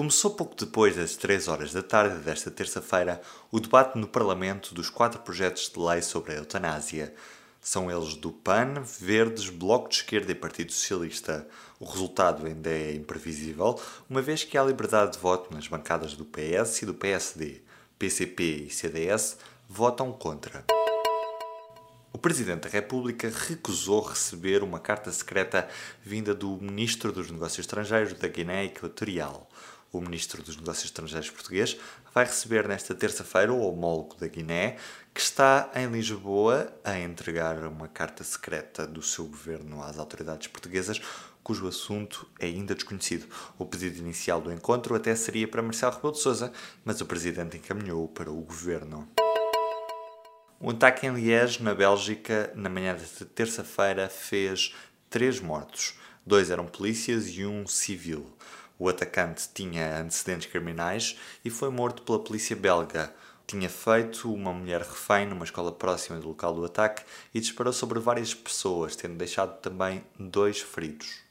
Começou pouco depois das 3 horas da tarde desta terça-feira o debate no Parlamento dos quatro projetos de lei sobre a eutanásia. São eles do PAN, Verdes, Bloco de Esquerda e Partido Socialista. O resultado ainda é imprevisível, uma vez que há liberdade de voto nas bancadas do PS e do PSD. PCP e CDS votam contra. Presidente da República recusou receber uma carta secreta vinda do Ministro dos Negócios Estrangeiros da Guiné Equatorial o Ministro dos Negócios Estrangeiros português, vai receber nesta terça-feira o homólogo da Guiné, que está em Lisboa a entregar uma carta secreta do seu governo às autoridades portuguesas, cujo assunto é ainda desconhecido. O pedido inicial do encontro até seria para Marcelo Rebelo de Sousa, mas o Presidente encaminhou para o governo. Um ataque em Liège, na Bélgica, na manhã desta terça-feira, fez três mortos. Dois eram polícias e um civil. O atacante tinha antecedentes criminais e foi morto pela polícia belga. Tinha feito uma mulher refém numa escola próxima do local do ataque e disparou sobre várias pessoas, tendo deixado também dois feridos.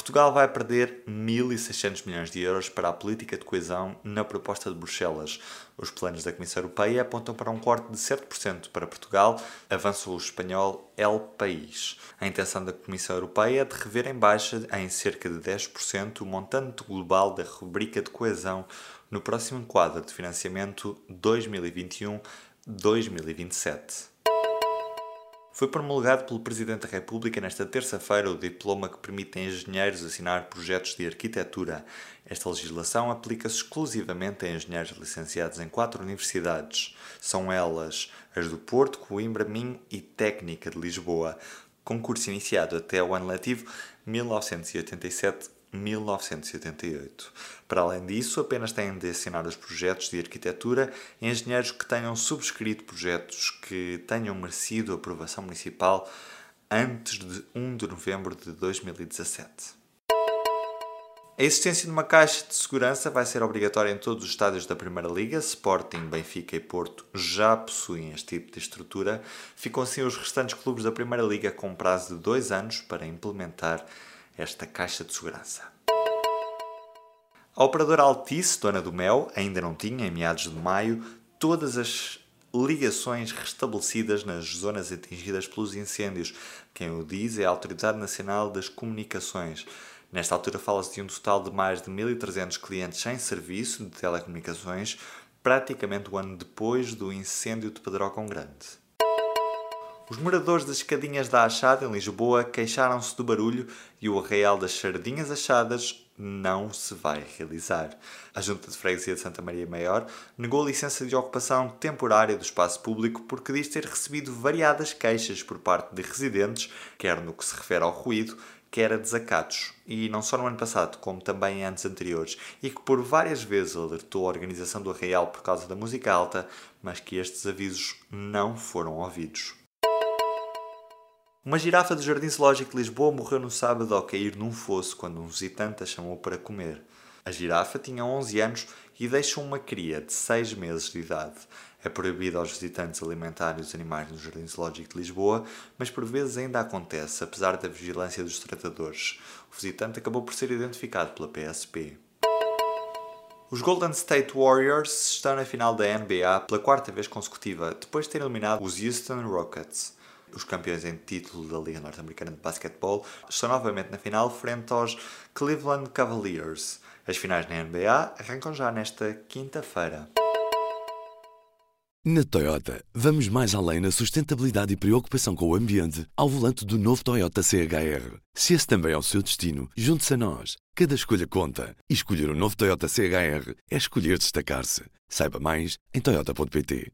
Portugal vai perder 1.600 milhões de euros para a política de coesão na proposta de Bruxelas. Os planos da Comissão Europeia apontam para um corte de 7% para Portugal, avança o espanhol El País. A intenção da Comissão Europeia é de rever em baixa em cerca de 10% o montante global da rubrica de coesão no próximo quadro de financiamento 2021-2027. Foi promulgado pelo Presidente da República nesta terça-feira o diploma que permite a engenheiros assinar projetos de arquitetura. Esta legislação aplica-se exclusivamente a engenheiros licenciados em quatro universidades. São elas as do Porto, Coimbra, Minho e Técnica de Lisboa. Concurso iniciado até o ano letivo 1987 1988. Para além disso, apenas têm de assinar os projetos de arquitetura engenheiros que tenham subscrito projetos que tenham merecido aprovação municipal antes de 1 de novembro de 2017. A existência de uma caixa de segurança vai ser obrigatória em todos os estádios da Primeira Liga. Sporting, Benfica e Porto já possuem este tipo de estrutura. Ficam assim os restantes clubes da Primeira Liga com prazo de dois anos para implementar esta caixa de segurança. A operadora Altice, dona do Mel, ainda não tinha, em meados de maio, todas as ligações restabelecidas nas zonas atingidas pelos incêndios. Quem o diz é a Autoridade Nacional das Comunicações. Nesta altura fala-se de um total de mais de 1.300 clientes sem serviço de telecomunicações, praticamente um ano depois do incêndio de Pedrógão Grande. Os moradores das Escadinhas da Achada, em Lisboa, queixaram-se do barulho e o arraial das Sardinhas Achadas não se vai realizar. A Junta de Freguesia de Santa Maria Maior negou a licença de ocupação temporária do espaço público porque diz ter recebido variadas queixas por parte de residentes, quer no que se refere ao ruído, quer a desacatos, e não só no ano passado, como também em anos anteriores, e que por várias vezes alertou a organização do arraial por causa da música alta, mas que estes avisos não foram ouvidos. Uma girafa do Jardim Zoológico de Lisboa morreu no sábado ao cair num fosso quando um visitante a chamou para comer. A girafa tinha 11 anos e deixa uma cria de 6 meses de idade. É proibido aos visitantes alimentarem os animais no Jardim Zoológico de Lisboa, mas por vezes ainda acontece, apesar da vigilância dos tratadores. O visitante acabou por ser identificado pela PSP. Os Golden State Warriors estão na final da NBA pela quarta vez consecutiva, depois de ter eliminado os Houston Rockets os campeões em título da Liga Norte-Americana de Basquetebol, estão novamente na final frente aos Cleveland Cavaliers. As finais na NBA arrancam já nesta quinta-feira. Na Toyota, vamos mais além na sustentabilidade e preocupação com o ambiente ao volante do novo Toyota CHR. Se esse também é o seu destino, junte-se a nós. Cada escolha conta. E escolher o um novo Toyota CHR é escolher destacar-se. Saiba mais em Toyota.pt.